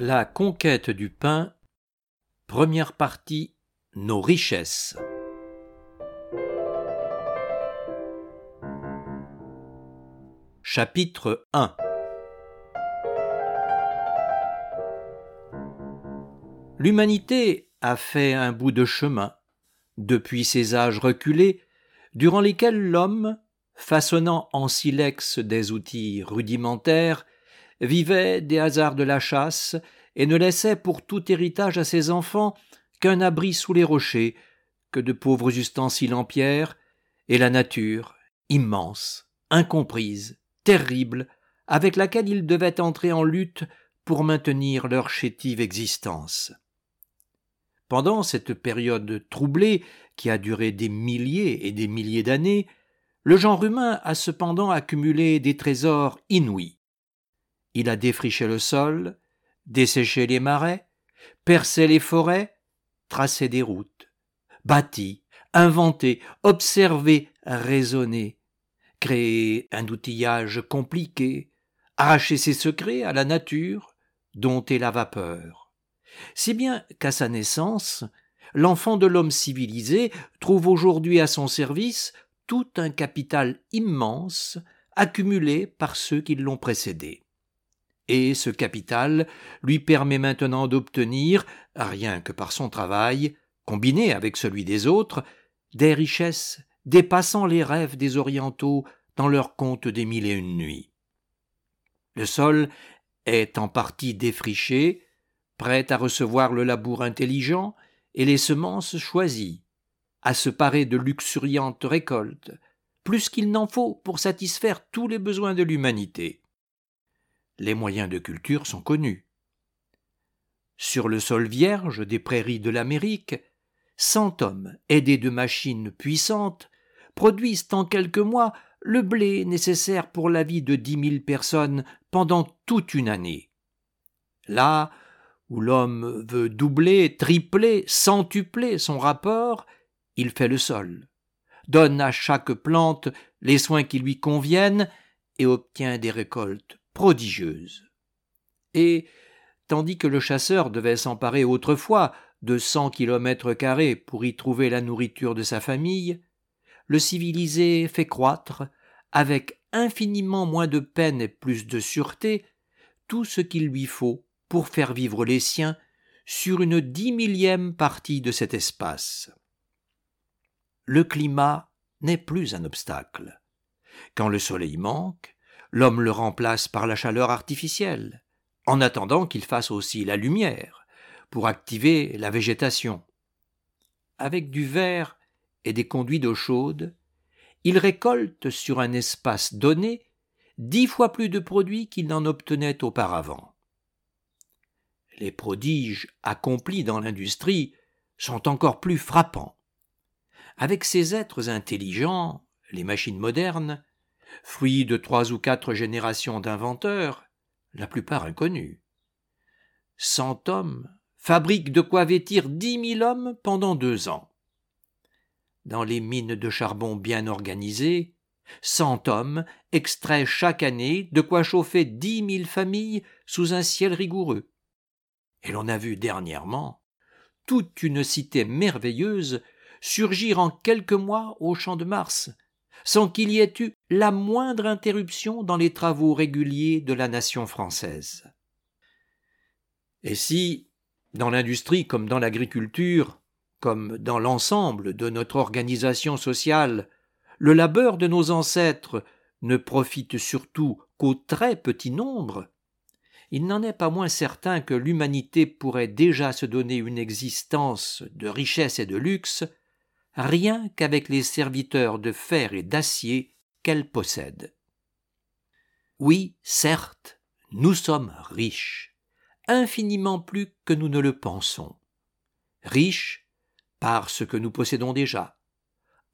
La conquête du pain, première partie, nos richesses. Chapitre 1 L'humanité a fait un bout de chemin, depuis ces âges reculés, durant lesquels l'homme, façonnant en silex des outils rudimentaires, vivait des hasards de la chasse et ne laissait pour tout héritage à ses enfants qu'un abri sous les rochers, que de pauvres ustensiles en pierre, et la nature, immense, incomprise, terrible, avec laquelle ils devaient entrer en lutte pour maintenir leur chétive existence. Pendant cette période troublée, qui a duré des milliers et des milliers d'années, le genre humain a cependant accumulé des trésors inouïs. Il a défriché le sol, desséché les marais, percé les forêts, tracé des routes, bâti, inventé, observé, raisonné, créé un outillage compliqué, arraché ses secrets à la nature, dompté la vapeur. Si bien qu'à sa naissance, l'enfant de l'homme civilisé trouve aujourd'hui à son service tout un capital immense accumulé par ceux qui l'ont précédé et ce capital lui permet maintenant d'obtenir, rien que par son travail, combiné avec celui des autres, des richesses dépassant les rêves des Orientaux dans leur conte des mille et une nuits. Le sol est en partie défriché, prêt à recevoir le labour intelligent et les semences choisies, à se parer de luxuriantes récoltes, plus qu'il n'en faut pour satisfaire tous les besoins de l'humanité les moyens de culture sont connus. Sur le sol vierge des prairies de l'Amérique, cent hommes, aidés de machines puissantes, produisent en quelques mois le blé nécessaire pour la vie de dix mille personnes pendant toute une année. Là où l'homme veut doubler, tripler, centupler son rapport, il fait le sol, donne à chaque plante les soins qui lui conviennent et obtient des récoltes prodigieuse. Et, tandis que le chasseur devait s'emparer autrefois de cent kilomètres carrés pour y trouver la nourriture de sa famille, le civilisé fait croître, avec infiniment moins de peine et plus de sûreté, tout ce qu'il lui faut pour faire vivre les siens sur une dix millième partie de cet espace. Le climat n'est plus un obstacle. Quand le soleil manque, L'homme le remplace par la chaleur artificielle, en attendant qu'il fasse aussi la lumière, pour activer la végétation. Avec du verre et des conduits d'eau chaude, il récolte sur un espace donné dix fois plus de produits qu'il n'en obtenait auparavant. Les prodiges accomplis dans l'industrie sont encore plus frappants. Avec ces êtres intelligents, les machines modernes, fruit de trois ou quatre générations d'inventeurs, la plupart inconnus. Cent hommes fabriquent de quoi vêtir dix mille hommes pendant deux ans. Dans les mines de charbon bien organisées, cent hommes extraient chaque année de quoi chauffer dix mille familles sous un ciel rigoureux. Et l'on a vu dernièrement toute une cité merveilleuse surgir en quelques mois au champ de Mars, sans qu'il y ait eu la moindre interruption dans les travaux réguliers de la nation française. Et si, dans l'industrie comme dans l'agriculture, comme dans l'ensemble de notre organisation sociale, le labeur de nos ancêtres ne profite surtout qu'au très petit nombre, il n'en est pas moins certain que l'humanité pourrait déjà se donner une existence de richesse et de luxe rien qu'avec les serviteurs de fer et d'acier qu'elle possède. Oui, certes, nous sommes riches, infiniment plus que nous ne le pensons. Riches par ce que nous possédons déjà,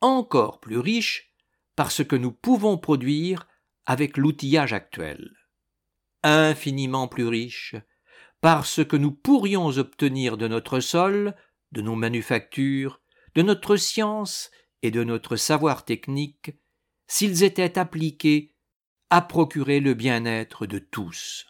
encore plus riches par ce que nous pouvons produire avec l'outillage actuel. Infiniment plus riches par ce que nous pourrions obtenir de notre sol, de nos manufactures, de notre science et de notre savoir technique s'ils étaient appliqués à procurer le bien-être de tous.